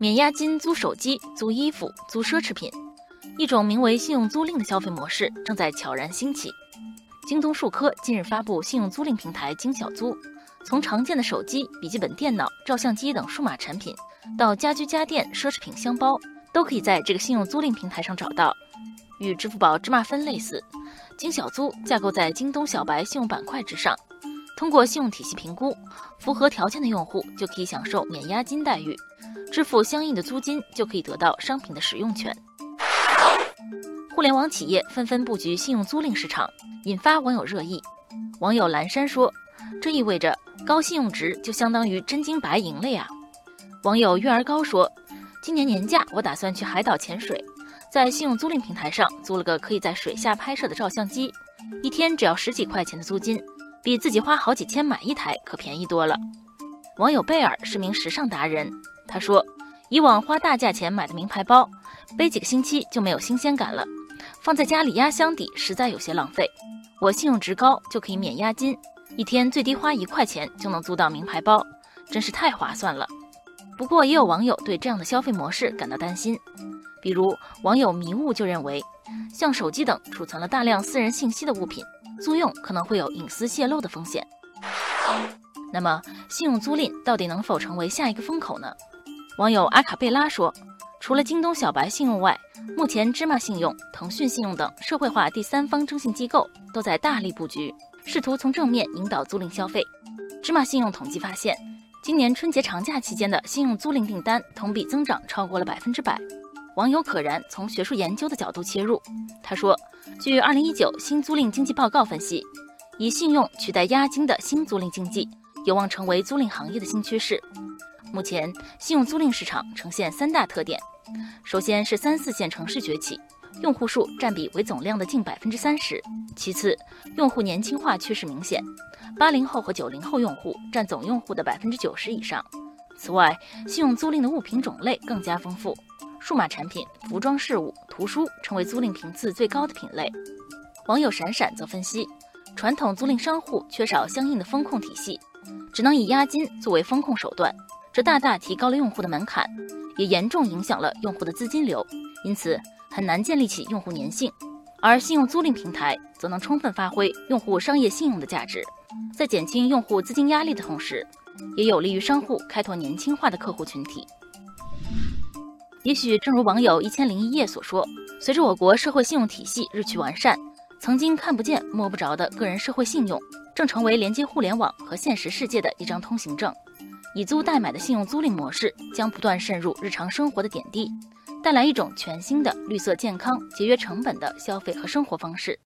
免押金租手机、租衣服、租奢侈品，一种名为信用租赁的消费模式正在悄然兴起。京东数科近日发布信用租赁平台京小租，从常见的手机、笔记本电脑、照相机等数码产品，到家居家电、奢侈品箱包，都可以在这个信用租赁平台上找到。与支付宝芝麻分类似，京小租架构在京东小白信用板块之上。通过信用体系评估，符合条件的用户就可以享受免押金待遇，支付相应的租金就可以得到商品的使用权。互联网企业纷纷布局信用租赁市场，引发网友热议。网友蓝山说：“这意味着高信用值就相当于真金白银了呀。”网友月儿高说：“今年年假我打算去海岛潜水，在信用租赁平台上租了个可以在水下拍摄的照相机，一天只要十几块钱的租金。”比自己花好几千买一台可便宜多了。网友贝尔是名时尚达人，他说：“以往花大价钱买的名牌包，背几个星期就没有新鲜感了，放在家里压箱底实在有些浪费。我信用值高，就可以免押金，一天最低花一块钱就能租到名牌包，真是太划算了。”不过也有网友对这样的消费模式感到担心，比如网友迷雾就认为，像手机等储存了大量私人信息的物品。租用可能会有隐私泄露的风险。那么，信用租赁到底能否成为下一个风口呢？网友阿卡贝拉说，除了京东小白信用外，目前芝麻信用、腾讯信用等社会化第三方征信机构都在大力布局，试图从正面引导租赁消费。芝麻信用统计发现，今年春节长假期间的信用租赁订单同比增长超过了百分之百。网友可然从学术研究的角度切入，他说：“据二零一九新租赁经济报告分析，以信用取代押金的新租赁经济有望成为租赁行业的新趋势。目前，信用租赁市场呈现三大特点：首先是三四线城市崛起，用户数占比为总量的近百分之三十；其次，用户年轻化趋势明显，八零后和九零后用户占总用户的百分之九十以上；此外，信用租赁的物品种类更加丰富。”数码产品、服装饰物、图书成为租赁频次最高的品类。网友闪闪则分析，传统租赁商户缺少相应的风控体系，只能以押金作为风控手段，这大大提高了用户的门槛，也严重影响了用户的资金流，因此很难建立起用户粘性。而信用租赁平台则能充分发挥用户商业信用的价值，在减轻用户资金压力的同时，也有利于商户开拓年轻化的客户群体。也许正如网友一千零一夜所说，随着我国社会信用体系日趋完善，曾经看不见摸不着的个人社会信用，正成为连接互联网和现实世界的一张通行证。以租代买的信用租赁模式将不断渗入日常生活的点滴，带来一种全新的绿色、健康、节约成本的消费和生活方式。